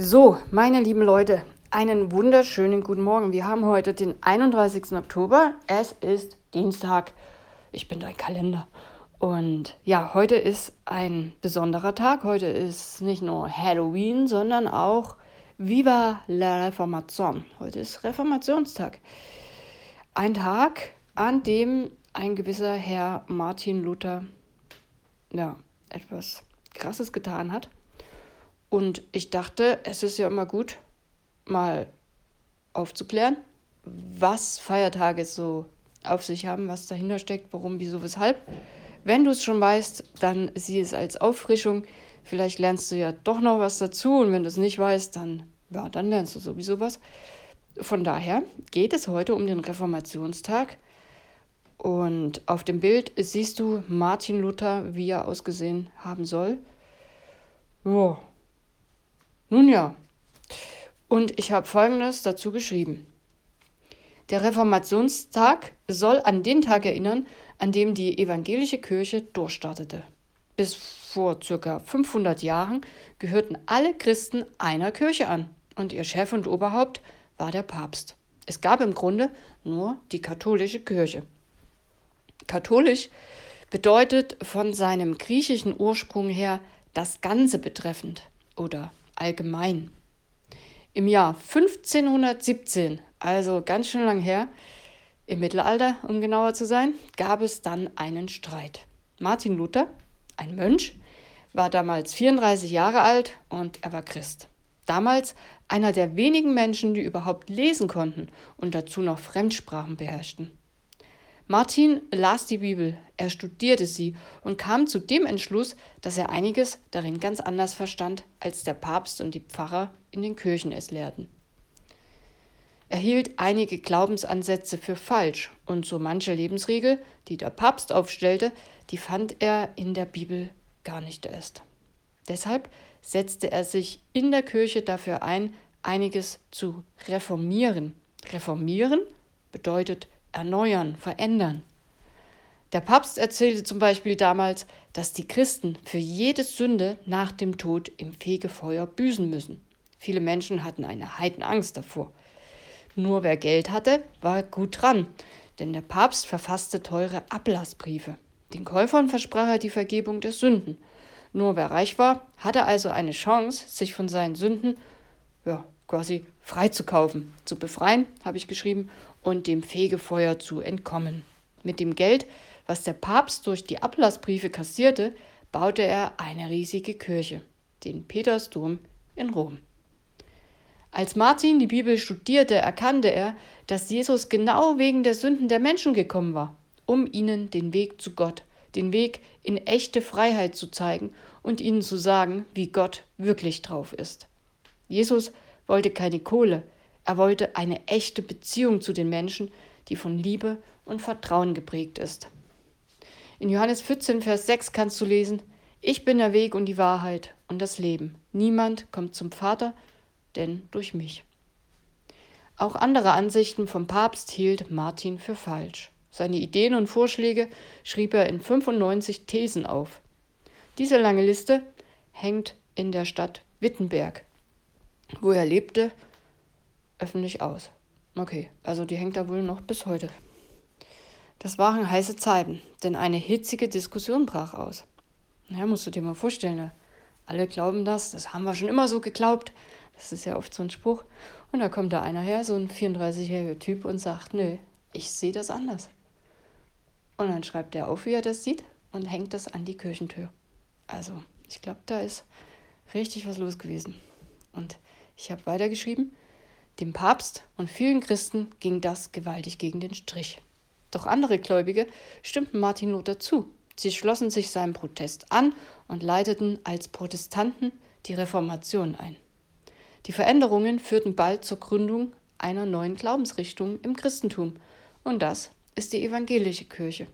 So, meine lieben Leute, einen wunderschönen guten Morgen. Wir haben heute den 31. Oktober. Es ist Dienstag. Ich bin dein Kalender. Und ja, heute ist ein besonderer Tag. Heute ist nicht nur Halloween, sondern auch Viva la Reformation. Heute ist Reformationstag. Ein Tag, an dem ein gewisser Herr Martin Luther ja, etwas Krasses getan hat. Und ich dachte, es ist ja immer gut, mal aufzuklären, was Feiertage so auf sich haben, was dahinter steckt, warum, wieso, weshalb. Wenn du es schon weißt, dann sieh es als Auffrischung. Vielleicht lernst du ja doch noch was dazu und wenn du es nicht weißt, dann, ja, dann lernst du sowieso was. Von daher geht es heute um den Reformationstag. Und auf dem Bild siehst du Martin Luther, wie er ausgesehen haben soll. Ja, nun ja, und ich habe Folgendes dazu geschrieben. Der Reformationstag soll an den Tag erinnern, an dem die evangelische Kirche durchstartete. Bis vor ca. 500 Jahren gehörten alle Christen einer Kirche an und ihr Chef und Oberhaupt war der Papst. Es gab im Grunde nur die katholische Kirche. Katholisch bedeutet von seinem griechischen Ursprung her das Ganze betreffend oder allgemein. Im Jahr 1517, also ganz schön lang her, im Mittelalter, um genauer zu sein, gab es dann einen Streit. Martin Luther, ein Mönch, war damals 34 Jahre alt und er war Christ. Damals einer der wenigen Menschen, die überhaupt lesen konnten und dazu noch Fremdsprachen beherrschten. Martin las die Bibel, er studierte sie und kam zu dem Entschluss, dass er einiges darin ganz anders verstand, als der Papst und die Pfarrer in den Kirchen es lehrten. Er hielt einige Glaubensansätze für falsch und so manche Lebensregel, die der Papst aufstellte, die fand er in der Bibel gar nicht erst. Deshalb setzte er sich in der Kirche dafür ein, einiges zu reformieren. Reformieren bedeutet erneuern, verändern. Der Papst erzählte zum Beispiel damals, dass die Christen für jede Sünde nach dem Tod im Fegefeuer büßen müssen. Viele Menschen hatten eine Heidenangst davor. Nur wer Geld hatte, war gut dran, denn der Papst verfasste teure Ablassbriefe. Den Käufern versprach er die Vergebung der Sünden. Nur wer reich war, hatte also eine Chance, sich von seinen Sünden ja, quasi freizukaufen, zu befreien, habe ich geschrieben, und dem Fegefeuer zu entkommen. Mit dem Geld, was der Papst durch die Ablassbriefe kassierte, baute er eine riesige Kirche, den Petersdom in Rom. Als Martin die Bibel studierte, erkannte er, dass Jesus genau wegen der Sünden der Menschen gekommen war, um ihnen den Weg zu Gott, den Weg in echte Freiheit zu zeigen und ihnen zu sagen, wie Gott wirklich drauf ist. Jesus wollte keine Kohle, er wollte eine echte Beziehung zu den Menschen, die von Liebe und Vertrauen geprägt ist. In Johannes 14, Vers 6 kannst du lesen, Ich bin der Weg und die Wahrheit und das Leben. Niemand kommt zum Vater, denn durch mich. Auch andere Ansichten vom Papst hielt Martin für falsch. Seine Ideen und Vorschläge schrieb er in 95 Thesen auf. Diese lange Liste hängt in der Stadt Wittenberg, wo er lebte öffentlich aus. Okay, also die hängt da wohl noch bis heute. Das waren heiße Zeiten, denn eine hitzige Diskussion brach aus. Ja, musst du dir mal vorstellen, ne? alle glauben das, das haben wir schon immer so geglaubt. Das ist ja oft so ein Spruch. Und da kommt da einer her, so ein 34-jähriger Typ, und sagt, nö, ich sehe das anders. Und dann schreibt er auf, wie er das sieht, und hängt das an die Kirchentür. Also, ich glaube, da ist richtig was los gewesen. Und ich habe weitergeschrieben, dem Papst und vielen Christen ging das gewaltig gegen den Strich. Doch andere Gläubige stimmten Martin Luther zu. Sie schlossen sich seinem Protest an und leiteten als Protestanten die Reformation ein. Die Veränderungen führten bald zur Gründung einer neuen Glaubensrichtung im Christentum, und das ist die evangelische Kirche.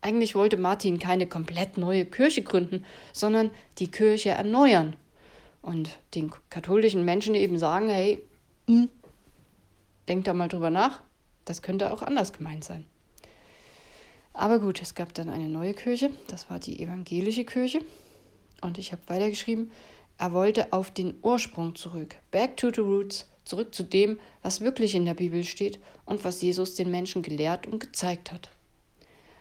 Eigentlich wollte Martin keine komplett neue Kirche gründen, sondern die Kirche erneuern und den katholischen Menschen eben sagen, hey, hm, denkt da mal drüber nach. Das könnte auch anders gemeint sein. Aber gut, es gab dann eine neue Kirche. Das war die evangelische Kirche. Und ich habe weitergeschrieben, Er wollte auf den Ursprung zurück. Back to the roots, zurück zu dem, was wirklich in der Bibel steht und was Jesus den Menschen gelehrt und gezeigt hat.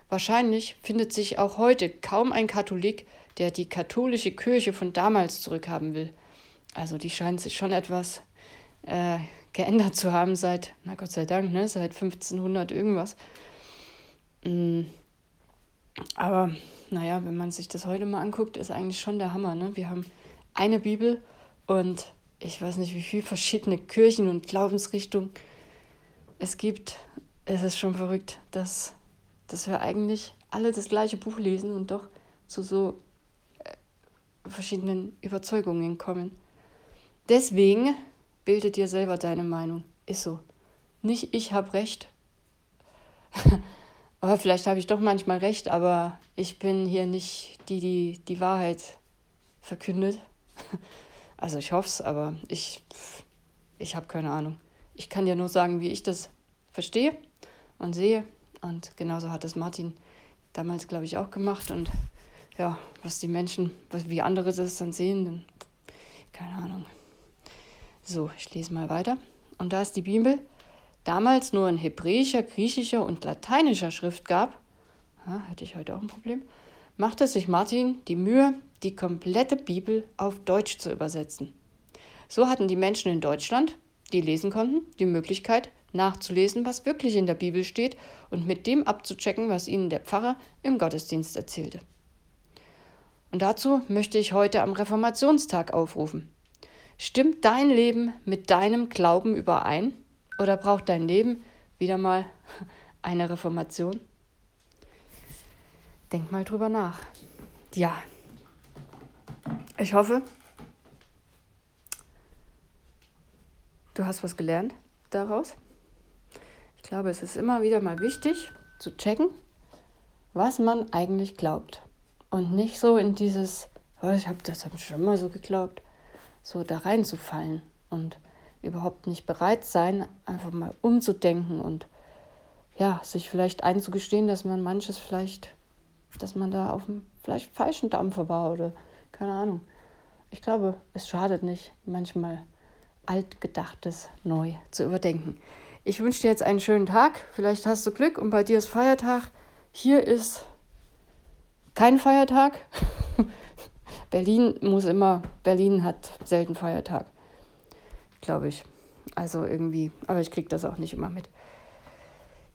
Wahrscheinlich findet sich auch heute kaum ein Katholik, der die katholische Kirche von damals zurückhaben will. Also die scheint sich schon etwas äh, geändert zu haben seit, na Gott sei Dank, ne, seit 1500 irgendwas. Mm. Aber naja, wenn man sich das heute mal anguckt, ist eigentlich schon der Hammer. Ne? Wir haben eine Bibel und ich weiß nicht, wie viele verschiedene Kirchen und Glaubensrichtungen es gibt. Es ist schon verrückt, dass, dass wir eigentlich alle das gleiche Buch lesen und doch zu so äh, verschiedenen Überzeugungen kommen. Deswegen bilde dir selber deine Meinung. Ist so. Nicht ich habe recht. aber vielleicht habe ich doch manchmal recht, aber ich bin hier nicht die, die die Wahrheit verkündet. Also ich hoffe es, aber ich, ich habe keine Ahnung. Ich kann dir nur sagen, wie ich das verstehe und sehe. Und genauso hat es Martin damals, glaube ich, auch gemacht. Und ja, was die Menschen, wie andere das dann sehen, dann, keine Ahnung. So, ich lese mal weiter. Und da es die Bibel damals nur in hebräischer, griechischer und lateinischer Schrift gab, ja, hätte ich heute auch ein Problem, machte sich Martin die Mühe, die komplette Bibel auf Deutsch zu übersetzen. So hatten die Menschen in Deutschland, die lesen konnten, die Möglichkeit, nachzulesen, was wirklich in der Bibel steht und mit dem abzuchecken, was ihnen der Pfarrer im Gottesdienst erzählte. Und dazu möchte ich heute am Reformationstag aufrufen. Stimmt dein Leben mit deinem Glauben überein oder braucht dein Leben wieder mal eine Reformation? Denk mal drüber nach. Ja, ich hoffe, du hast was gelernt daraus. Ich glaube, es ist immer wieder mal wichtig zu checken, was man eigentlich glaubt. Und nicht so in dieses, oh, ich habe das hab schon mal so geglaubt so da reinzufallen und überhaupt nicht bereit sein, einfach mal umzudenken und ja, sich vielleicht einzugestehen, dass man manches vielleicht, dass man da auf dem vielleicht falschen Dampfer war oder keine Ahnung. Ich glaube, es schadet nicht, manchmal altgedachtes neu zu überdenken. Ich wünsche dir jetzt einen schönen Tag. Vielleicht hast du Glück und bei dir ist Feiertag. Hier ist kein Feiertag. Berlin muss immer, Berlin hat selten Feiertag, glaube ich. Also irgendwie, aber ich kriege das auch nicht immer mit.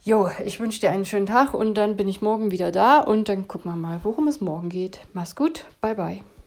Jo, ich wünsche dir einen schönen Tag und dann bin ich morgen wieder da und dann gucken wir mal, worum es morgen geht. Mach's gut, bye bye.